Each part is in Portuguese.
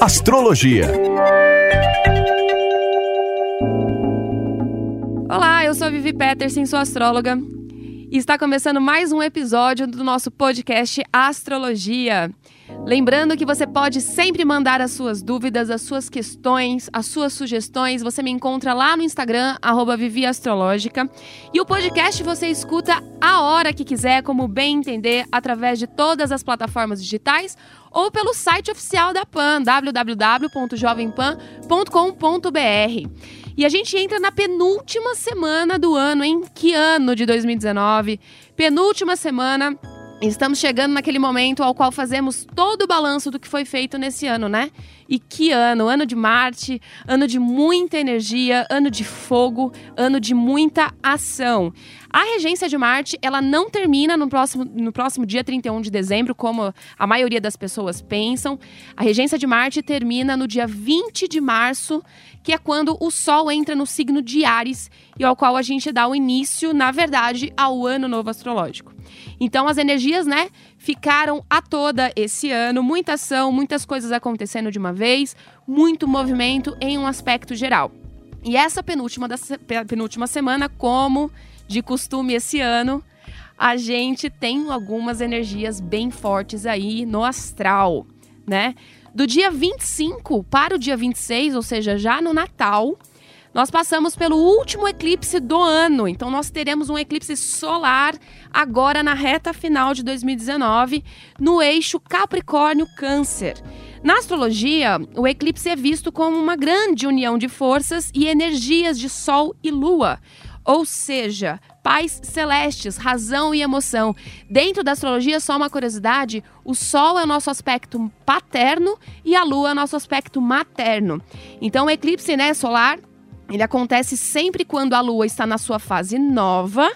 Astrologia. Olá, eu sou a Vivi Peterson, sou astróloga. E está começando mais um episódio do nosso podcast Astrologia. Lembrando que você pode sempre mandar as suas dúvidas, as suas questões, as suas sugestões. Você me encontra lá no Instagram, @viviastrológica. E o podcast você escuta a hora que quiser, como bem entender, através de todas as plataformas digitais ou pelo site oficial da PAN, www.jovempan.com.br. E a gente entra na penúltima semana do ano, hein? Que ano de 2019? Penúltima semana Estamos chegando naquele momento ao qual fazemos todo o balanço do que foi feito nesse ano, né? E que ano? Ano de Marte, ano de muita energia, ano de fogo, ano de muita ação. A regência de Marte, ela não termina no próximo, no próximo dia 31 de dezembro, como a maioria das pessoas pensam. A regência de Marte termina no dia 20 de março, que é quando o Sol entra no signo de Ares e ao qual a gente dá o início, na verdade, ao ano novo astrológico. Então as energias, né, ficaram a toda esse ano, muita ação, muitas coisas acontecendo de uma vez, muito movimento em um aspecto geral. E essa penúltima, da, penúltima semana, como de costume esse ano, a gente tem algumas energias bem fortes aí no astral, né? Do dia 25 para o dia 26, ou seja, já no Natal, nós passamos pelo último eclipse do ano, então nós teremos um eclipse solar agora na reta final de 2019, no eixo Capricórnio-Câncer. Na astrologia, o eclipse é visto como uma grande união de forças e energias de Sol e Lua, ou seja, pais celestes, razão e emoção. Dentro da astrologia, só uma curiosidade: o Sol é o nosso aspecto paterno e a Lua é o nosso aspecto materno. Então, o eclipse né, solar ele acontece sempre quando a Lua está na sua fase nova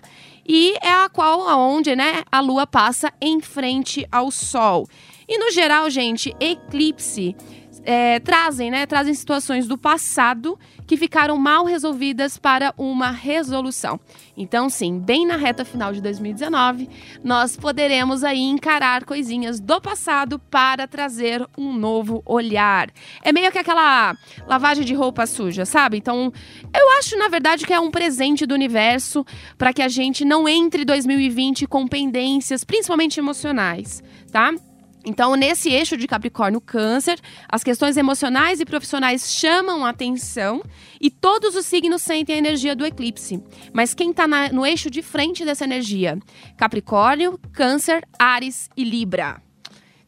e é a qual aonde, né, a Lua passa em frente ao Sol. E no geral, gente, eclipse é, trazem, né, trazem situações do passado que ficaram mal resolvidas para uma resolução. Então, sim, bem na reta final de 2019, nós poderemos aí encarar coisinhas do passado para trazer um novo olhar. É meio que aquela lavagem de roupa suja, sabe? Então, eu acho, na verdade, que é um presente do universo para que a gente não entre 2020 com pendências, principalmente emocionais, tá? Então, nesse eixo de Capricórnio-Câncer, as questões emocionais e profissionais chamam a atenção e todos os signos sentem a energia do eclipse. Mas quem está no eixo de frente dessa energia? Capricórnio, Câncer, Ares e Libra.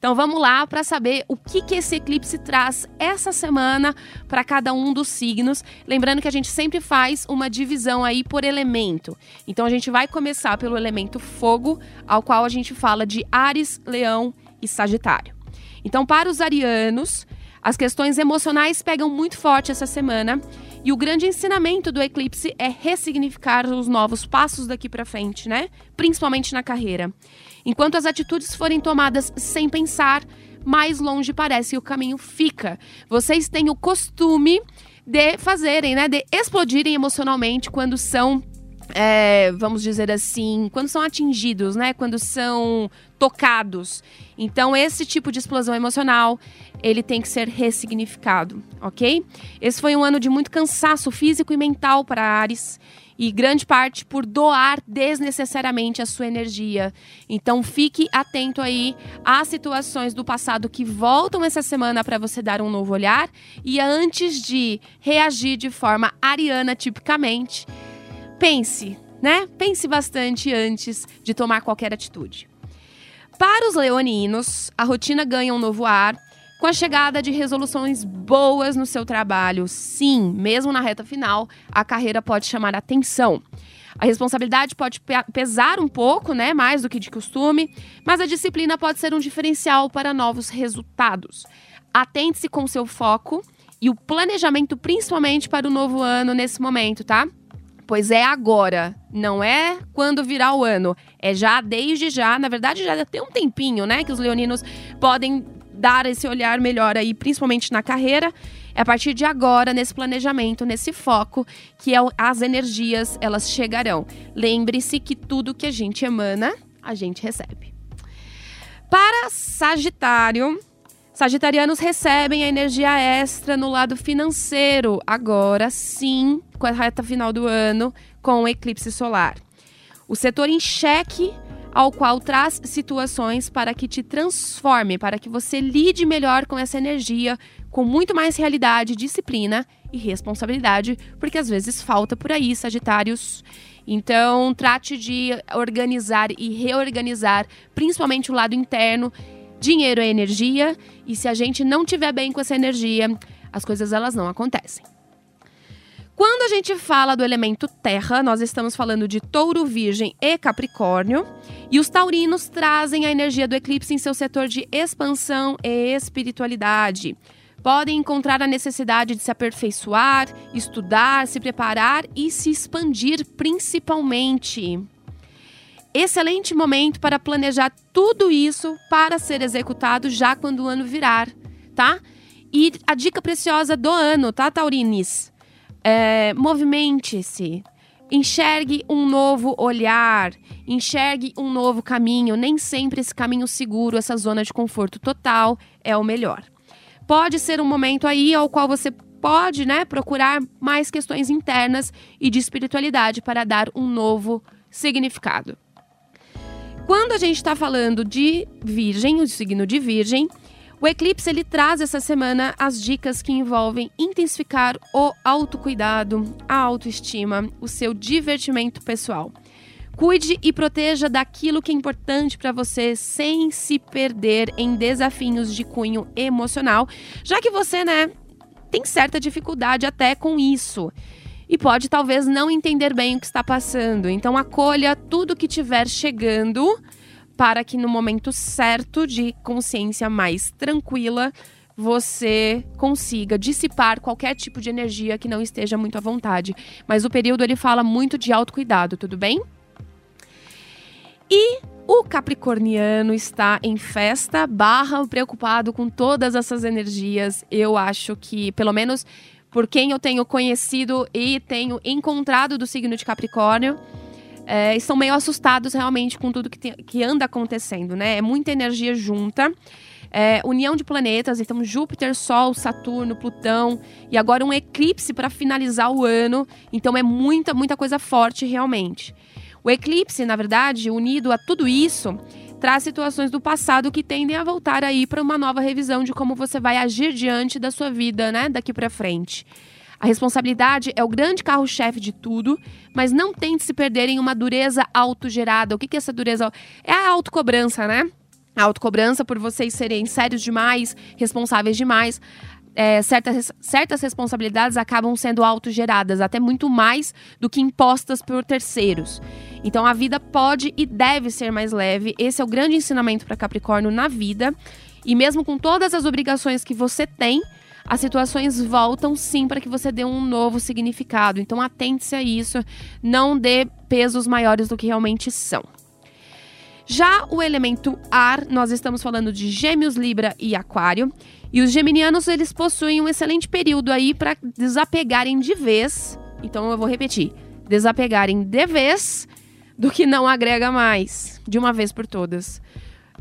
Então vamos lá para saber o que, que esse eclipse traz essa semana para cada um dos signos. Lembrando que a gente sempre faz uma divisão aí por elemento. Então a gente vai começar pelo elemento fogo, ao qual a gente fala de Ares, Leão e Sagitário. Então, para os arianos, as questões emocionais pegam muito forte essa semana e o grande ensinamento do eclipse é ressignificar os novos passos daqui para frente, né? Principalmente na carreira. Enquanto as atitudes forem tomadas sem pensar, mais longe parece que o caminho fica. Vocês têm o costume de fazerem, né, de explodirem emocionalmente quando são é, vamos dizer assim, quando são atingidos, né? Quando são tocados. Então, esse tipo de explosão emocional, ele tem que ser ressignificado, ok? Esse foi um ano de muito cansaço físico e mental para Ares e grande parte por doar desnecessariamente a sua energia. Então fique atento aí às situações do passado que voltam essa semana para você dar um novo olhar e antes de reagir de forma ariana tipicamente, pense, né? Pense bastante antes de tomar qualquer atitude. Para os leoninos, a rotina ganha um novo ar com a chegada de resoluções boas no seu trabalho. Sim, mesmo na reta final, a carreira pode chamar atenção. A responsabilidade pode pesar um pouco, né, mais do que de costume, mas a disciplina pode ser um diferencial para novos resultados. Atente-se com seu foco e o planejamento, principalmente para o novo ano nesse momento, tá? Pois é agora, não é quando virar o ano, é já desde já. Na verdade, já tem um tempinho, né, que os leoninos podem dar esse olhar melhor aí, principalmente na carreira. É a partir de agora, nesse planejamento, nesse foco, que é as energias elas chegarão. Lembre-se que tudo que a gente emana, a gente recebe. Para Sagitário, Sagitarianos recebem a energia extra no lado financeiro, agora sim, com a reta final do ano, com o eclipse solar. O setor em cheque ao qual traz situações para que te transforme, para que você lide melhor com essa energia, com muito mais realidade, disciplina e responsabilidade, porque às vezes falta por aí, Sagitários. Então, trate de organizar e reorganizar, principalmente o lado interno. Dinheiro é energia, e se a gente não tiver bem com essa energia, as coisas elas não acontecem. Quando a gente fala do elemento terra, nós estamos falando de touro, virgem e capricórnio. E os taurinos trazem a energia do eclipse em seu setor de expansão e espiritualidade. Podem encontrar a necessidade de se aperfeiçoar, estudar, se preparar e se expandir principalmente. Excelente momento para planejar tudo isso para ser executado já quando o ano virar, tá? E a dica preciosa do ano, tá, Taurines? É, Movimente-se, enxergue um novo olhar, enxergue um novo caminho. Nem sempre esse caminho seguro, essa zona de conforto total é o melhor. Pode ser um momento aí ao qual você pode, né, procurar mais questões internas e de espiritualidade para dar um novo significado. Quando a gente está falando de Virgem, o signo de Virgem, o eclipse ele traz essa semana as dicas que envolvem intensificar o autocuidado, a autoestima, o seu divertimento pessoal. Cuide e proteja daquilo que é importante para você sem se perder em desafios de cunho emocional, já que você, né, tem certa dificuldade até com isso e pode talvez não entender bem o que está passando. Então acolha tudo que estiver chegando para que no momento certo de consciência mais tranquila você consiga dissipar qualquer tipo de energia que não esteja muito à vontade. Mas o período ele fala muito de autocuidado, tudo bem? E o capricorniano está em festa, barra preocupado com todas essas energias. Eu acho que, pelo menos por quem eu tenho conhecido e tenho encontrado do signo de Capricórnio, é, estão meio assustados realmente com tudo que, que anda acontecendo, né? É muita energia junta. É, união de planetas, então Júpiter, Sol, Saturno, Plutão e agora um eclipse para finalizar o ano. Então é muita, muita coisa forte realmente. O eclipse, na verdade, unido a tudo isso, traz situações do passado que tendem a voltar aí para uma nova revisão de como você vai agir diante da sua vida, né, daqui para frente. A responsabilidade é o grande carro-chefe de tudo, mas não tente se perder em uma dureza autogerada. O que, que é essa dureza? É a autocobrança, né? A autocobrança por vocês serem sérios demais, responsáveis demais. É, certas, certas responsabilidades acabam sendo autogeradas, até muito mais do que impostas por terceiros. Então a vida pode e deve ser mais leve. Esse é o grande ensinamento para Capricórnio na vida. E mesmo com todas as obrigações que você tem, as situações voltam sim para que você dê um novo significado. Então atente-se a isso, não dê pesos maiores do que realmente são. Já o elemento ar, nós estamos falando de Gêmeos, Libra e Aquário. E os geminianos, eles possuem um excelente período aí para desapegarem de vez. Então eu vou repetir: desapegarem de vez do que não agrega mais, de uma vez por todas.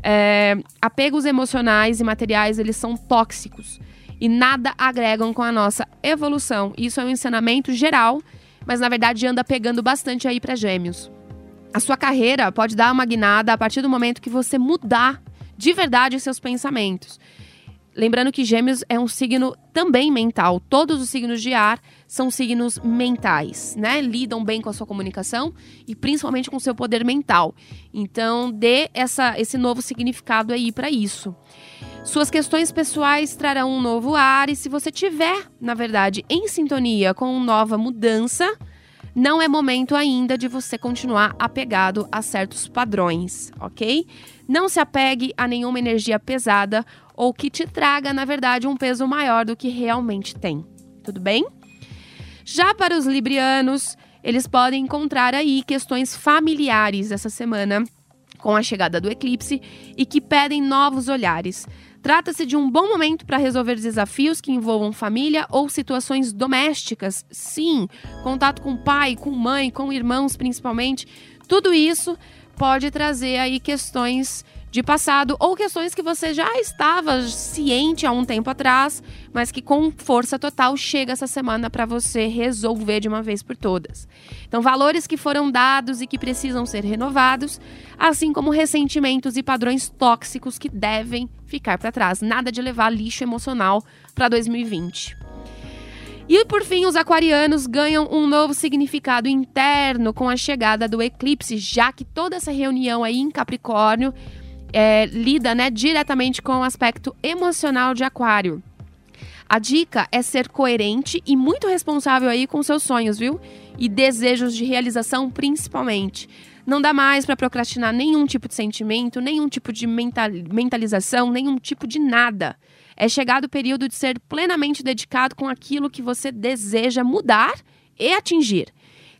É, apegos emocionais e materiais, eles são tóxicos e nada agregam com a nossa evolução. Isso é um ensinamento geral, mas na verdade anda pegando bastante aí para gêmeos. A sua carreira pode dar uma guinada a partir do momento que você mudar de verdade seus pensamentos. Lembrando que Gêmeos é um signo também mental. Todos os signos de ar são signos mentais, né? Lidam bem com a sua comunicação e principalmente com o seu poder mental. Então, dê essa, esse novo significado aí para isso. Suas questões pessoais trarão um novo ar e se você tiver, na verdade, em sintonia com nova mudança, não é momento ainda de você continuar apegado a certos padrões, ok? Não se apegue a nenhuma energia pesada ou que te traga, na verdade, um peso maior do que realmente tem. Tudo bem? Já para os librianos, eles podem encontrar aí questões familiares essa semana com a chegada do eclipse e que pedem novos olhares. Trata-se de um bom momento para resolver desafios que envolvam família ou situações domésticas. Sim, contato com pai, com mãe, com irmãos principalmente. Tudo isso pode trazer aí questões de passado ou questões que você já estava ciente há um tempo atrás, mas que com força total chega essa semana para você resolver de uma vez por todas. Então, valores que foram dados e que precisam ser renovados, assim como ressentimentos e padrões tóxicos que devem ficar para trás. Nada de levar lixo emocional para 2020. E por fim, os aquarianos ganham um novo significado interno com a chegada do eclipse, já que toda essa reunião aí em Capricórnio é, lida né, diretamente com o aspecto emocional de Aquário. A dica é ser coerente e muito responsável aí com seus sonhos, viu? E desejos de realização, principalmente. Não dá mais para procrastinar nenhum tipo de sentimento, nenhum tipo de mental, mentalização, nenhum tipo de nada. É chegado o período de ser plenamente dedicado com aquilo que você deseja mudar e atingir.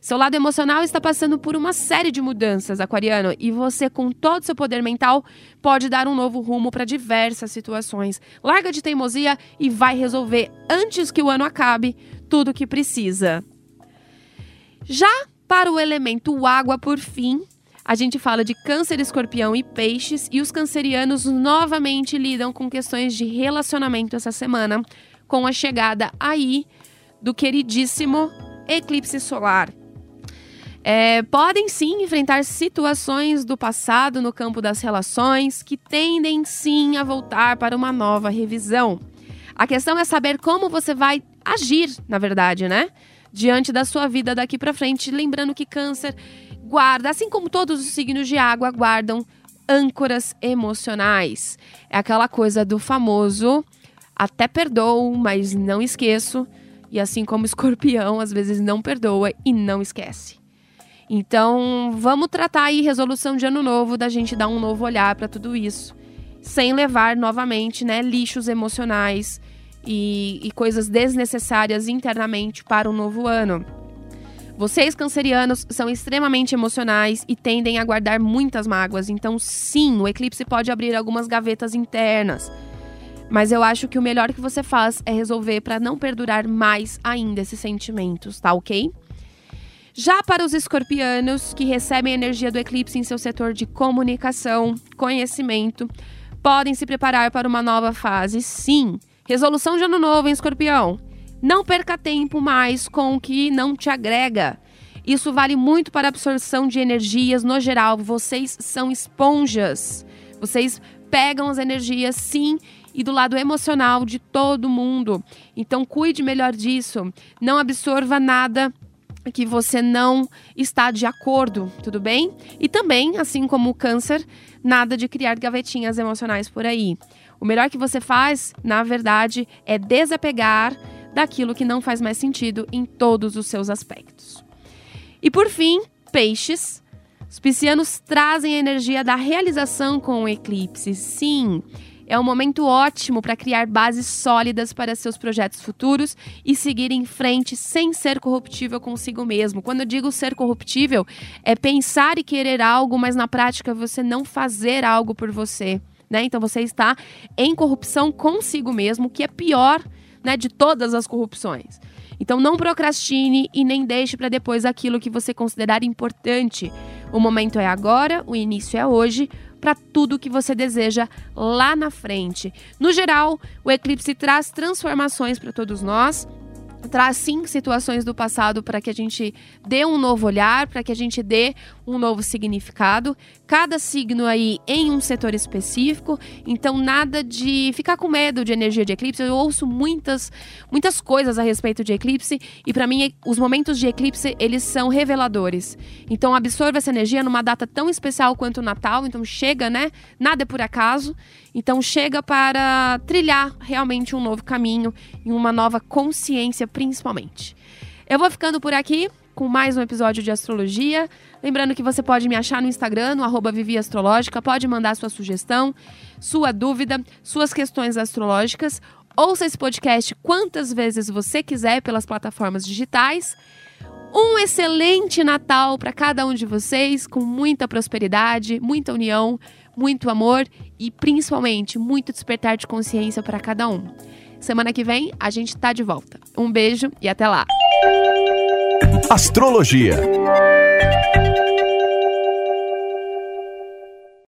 Seu lado emocional está passando por uma série de mudanças, aquariano, e você, com todo seu poder mental, pode dar um novo rumo para diversas situações. Larga de teimosia e vai resolver, antes que o ano acabe, tudo o que precisa. Já para o elemento água, por fim, a gente fala de câncer, escorpião e peixes, e os cancerianos novamente lidam com questões de relacionamento essa semana, com a chegada aí do queridíssimo eclipse solar é, podem sim enfrentar situações do passado no campo das relações que tendem sim a voltar para uma nova revisão. A questão é saber como você vai agir, na verdade, né? Diante da sua vida daqui para frente, lembrando que câncer guarda, assim como todos os signos de água guardam âncoras emocionais. É aquela coisa do famoso até perdoo, mas não esqueço. E assim como escorpião, às vezes não perdoa e não esquece. Então, vamos tratar aí resolução de ano novo, da gente dar um novo olhar para tudo isso, sem levar novamente, né, lixos emocionais e, e coisas desnecessárias internamente para o novo ano. Vocês, cancerianos, são extremamente emocionais e tendem a guardar muitas mágoas. Então, sim, o eclipse pode abrir algumas gavetas internas. Mas eu acho que o melhor que você faz é resolver para não perdurar mais ainda esses sentimentos, tá ok? Já para os escorpianos, que recebem energia do eclipse em seu setor de comunicação, conhecimento, podem se preparar para uma nova fase, sim. Resolução de ano novo, hein, escorpião? Não perca tempo mais com o que não te agrega. Isso vale muito para a absorção de energias no geral. Vocês são esponjas. Vocês pegam as energias, sim, e do lado emocional de todo mundo. Então, cuide melhor disso. Não absorva nada que você não está de acordo, tudo bem? E também, assim como o câncer, nada de criar gavetinhas emocionais por aí. O melhor que você faz, na verdade, é desapegar daquilo que não faz mais sentido em todos os seus aspectos. E por fim, peixes. Os piscianos trazem a energia da realização com o eclipse. Sim, é um momento ótimo para criar bases sólidas para seus projetos futuros e seguir em frente sem ser corruptível consigo mesmo. Quando eu digo ser corruptível, é pensar e querer algo, mas na prática você não fazer algo por você. Né? Então você está em corrupção consigo mesmo, que é pior né, de todas as corrupções. Então não procrastine e nem deixe para depois aquilo que você considerar importante. O momento é agora, o início é hoje para tudo que você deseja lá na frente. No geral, o eclipse traz transformações para todos nós, traz sim situações do passado para que a gente dê um novo olhar, para que a gente dê um novo significado. Cada signo aí em um setor específico, então nada de ficar com medo de energia de eclipse. Eu ouço muitas muitas coisas a respeito de eclipse e para mim os momentos de eclipse eles são reveladores. Então absorva essa energia numa data tão especial quanto o Natal, então chega, né? Nada é por acaso. Então chega para trilhar realmente um novo caminho e uma nova consciência, principalmente. Eu vou ficando por aqui. Com mais um episódio de astrologia. Lembrando que você pode me achar no Instagram, no Vivi Astrológica, pode mandar sua sugestão, sua dúvida, suas questões astrológicas. Ouça esse podcast quantas vezes você quiser pelas plataformas digitais. Um excelente Natal para cada um de vocês, com muita prosperidade, muita união, muito amor e principalmente muito despertar de consciência para cada um. Semana que vem a gente tá de volta. Um beijo e até lá. Astrologia.